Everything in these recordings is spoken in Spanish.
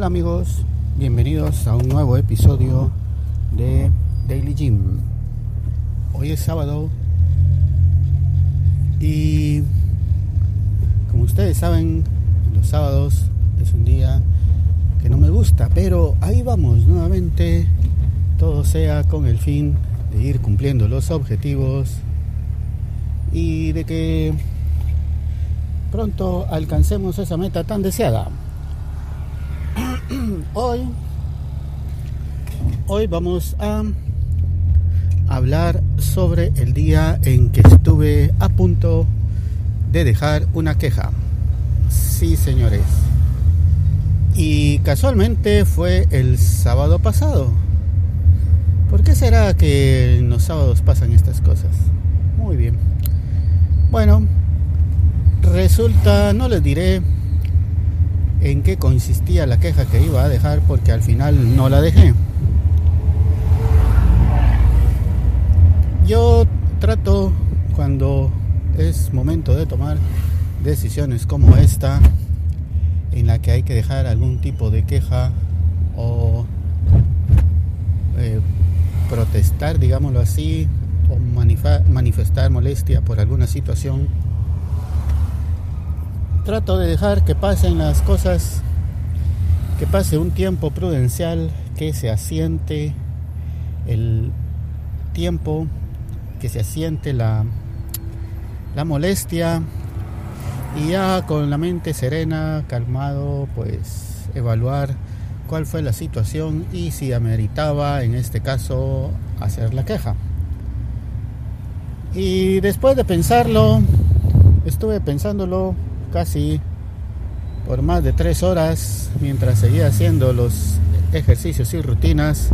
Hola amigos, bienvenidos a un nuevo episodio de Daily Gym. Hoy es sábado y como ustedes saben, los sábados es un día que no me gusta, pero ahí vamos nuevamente, todo sea con el fin de ir cumpliendo los objetivos y de que pronto alcancemos esa meta tan deseada. Hoy, hoy vamos a hablar sobre el día en que estuve a punto de dejar una queja. Sí, señores. Y casualmente fue el sábado pasado. ¿Por qué será que los sábados pasan estas cosas? Muy bien. Bueno, resulta, no les diré en qué consistía la queja que iba a dejar porque al final no la dejé. Yo trato cuando es momento de tomar decisiones como esta, en la que hay que dejar algún tipo de queja o eh, protestar, digámoslo así, o manifestar molestia por alguna situación trato de dejar que pasen las cosas, que pase un tiempo prudencial, que se asiente el tiempo, que se asiente la, la molestia y ya con la mente serena, calmado, pues evaluar cuál fue la situación y si ameritaba en este caso hacer la queja. Y después de pensarlo, estuve pensándolo casi por más de tres horas mientras seguía haciendo los ejercicios y rutinas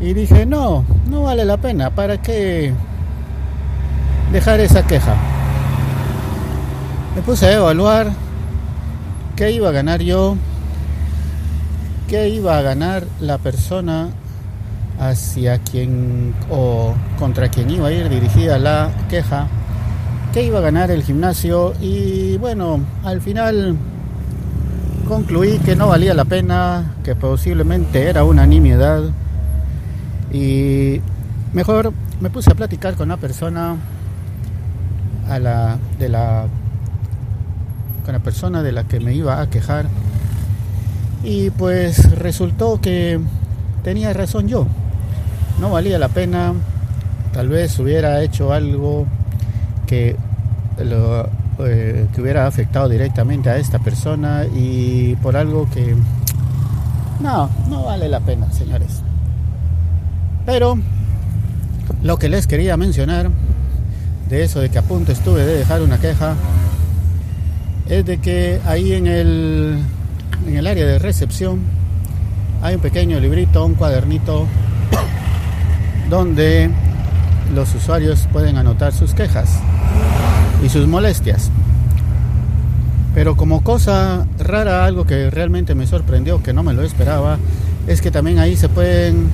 y dije no, no vale la pena, ¿para qué dejar esa queja? Me puse a evaluar qué iba a ganar yo, qué iba a ganar la persona hacia quien o contra quien iba a ir dirigida la queja que iba a ganar el gimnasio y bueno, al final concluí que no valía la pena, que posiblemente era una nimiedad. Y mejor me puse a platicar con una persona a la de la con la persona de la que me iba a quejar. Y pues resultó que tenía razón yo. No valía la pena, tal vez hubiera hecho algo que, eh, que hubiera afectado directamente a esta persona y por algo que no, no vale la pena, señores. Pero lo que les quería mencionar de eso de que a punto estuve de dejar una queja es de que ahí en el en el área de recepción hay un pequeño librito, un cuadernito donde los usuarios pueden anotar sus quejas y sus molestias. Pero como cosa rara, algo que realmente me sorprendió, que no me lo esperaba, es que también ahí se pueden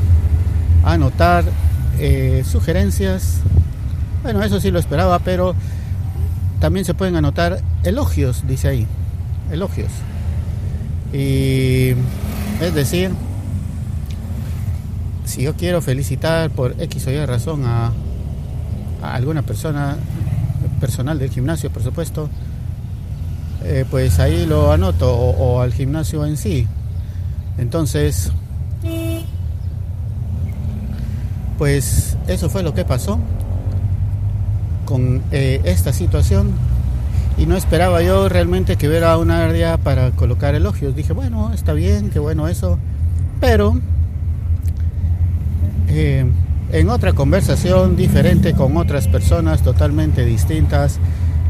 anotar eh, sugerencias. Bueno, eso sí lo esperaba, pero también se pueden anotar elogios, dice ahí. Elogios. Y es decir, si yo quiero felicitar por X o Y razón a alguna persona personal del gimnasio, por supuesto, eh, pues ahí lo anoto o, al gimnasio en sí. Entonces, pues eso fue lo que pasó con eh, esta situación y no esperaba yo realmente que hubiera un área para colocar elogios. Dije, bueno, está bien, qué bueno eso, pero eh, en otra conversación diferente con otras personas totalmente distintas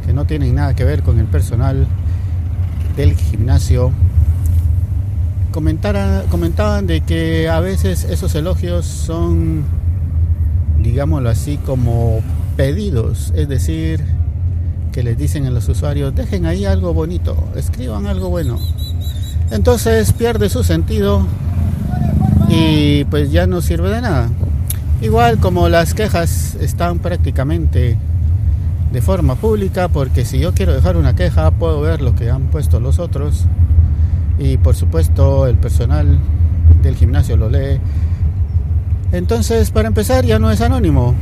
que no tienen nada que ver con el personal del gimnasio. comentaban de que a veces esos elogios son, digámoslo así, como pedidos, es decir, que les dicen a los usuarios, dejen ahí algo bonito, escriban algo bueno. Entonces pierde su sentido y pues ya no sirve de nada. Igual como las quejas están prácticamente de forma pública, porque si yo quiero dejar una queja puedo ver lo que han puesto los otros y por supuesto el personal del gimnasio lo lee. Entonces, para empezar, ya no es anónimo.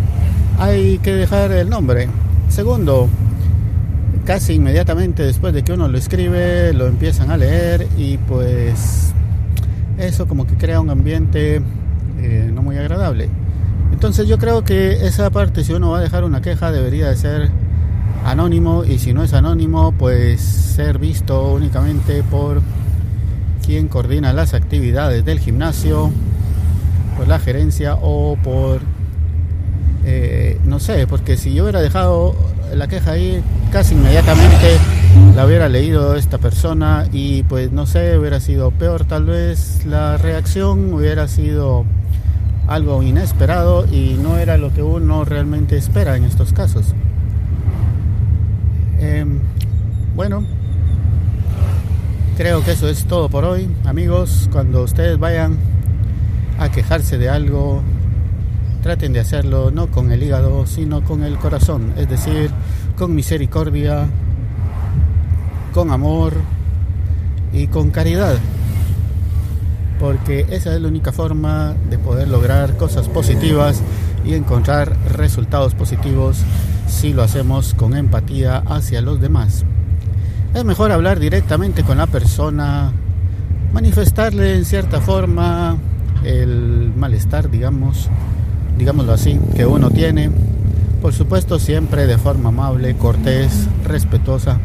Hay que dejar el nombre. Segundo, casi inmediatamente después de que uno lo escribe, lo empiezan a leer y pues eso como que crea un ambiente eh, no muy agradable. Entonces yo creo que esa parte, si uno va a dejar una queja, debería de ser anónimo y si no es anónimo, pues ser visto únicamente por quien coordina las actividades del gimnasio, por la gerencia o por, eh, no sé, porque si yo hubiera dejado la queja ahí, casi inmediatamente la hubiera leído esta persona y pues no sé, hubiera sido peor tal vez la reacción, hubiera sido algo inesperado y no era lo que uno realmente espera en estos casos. Em, bueno, creo que eso es todo por hoy. Amigos, cuando ustedes vayan a quejarse de algo, traten de hacerlo no con el hígado, sino con el corazón, es decir, con misericordia, con amor y con caridad. Porque esa es la única forma de poder lograr cosas positivas y encontrar resultados positivos si lo hacemos con empatía hacia los demás. Es mejor hablar directamente con la persona, manifestarle en cierta forma el malestar, digamos, digámoslo así, que uno tiene. Por supuesto, siempre de forma amable, cortés, respetuosa.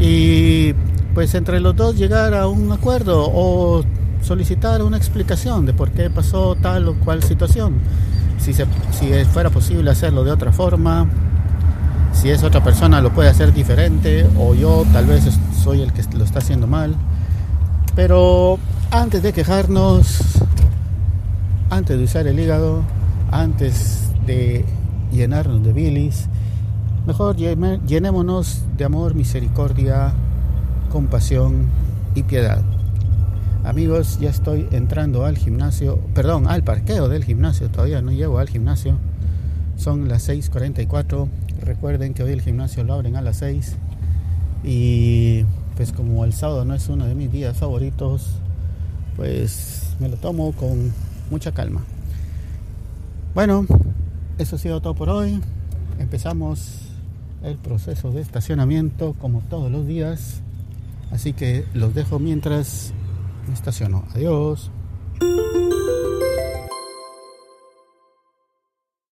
Y pues entre los dos llegar a un acuerdo o solicitar una explicación de por qué pasó tal o cual situación si, si fuera posible hacerlo de otra forma, si es otra persona lo puede hacer diferente o yo tal vez soy el que lo está haciendo mal. Pero antes de quejarnos, antes de usar el hígado, antes de llenarnos de bilis, mejor llenémonos de amor, misericordia, compasión y piedad. Amigos, ya estoy entrando al gimnasio, perdón, al parqueo del gimnasio, todavía no llego al gimnasio. Son las 6:44. Recuerden que hoy el gimnasio lo abren a las 6. Y pues como el sábado no es uno de mis días favoritos, pues me lo tomo con mucha calma. Bueno, eso ha sido todo por hoy. Empezamos el proceso de estacionamiento como todos los días. Así que los dejo mientras me estaciono. Adiós.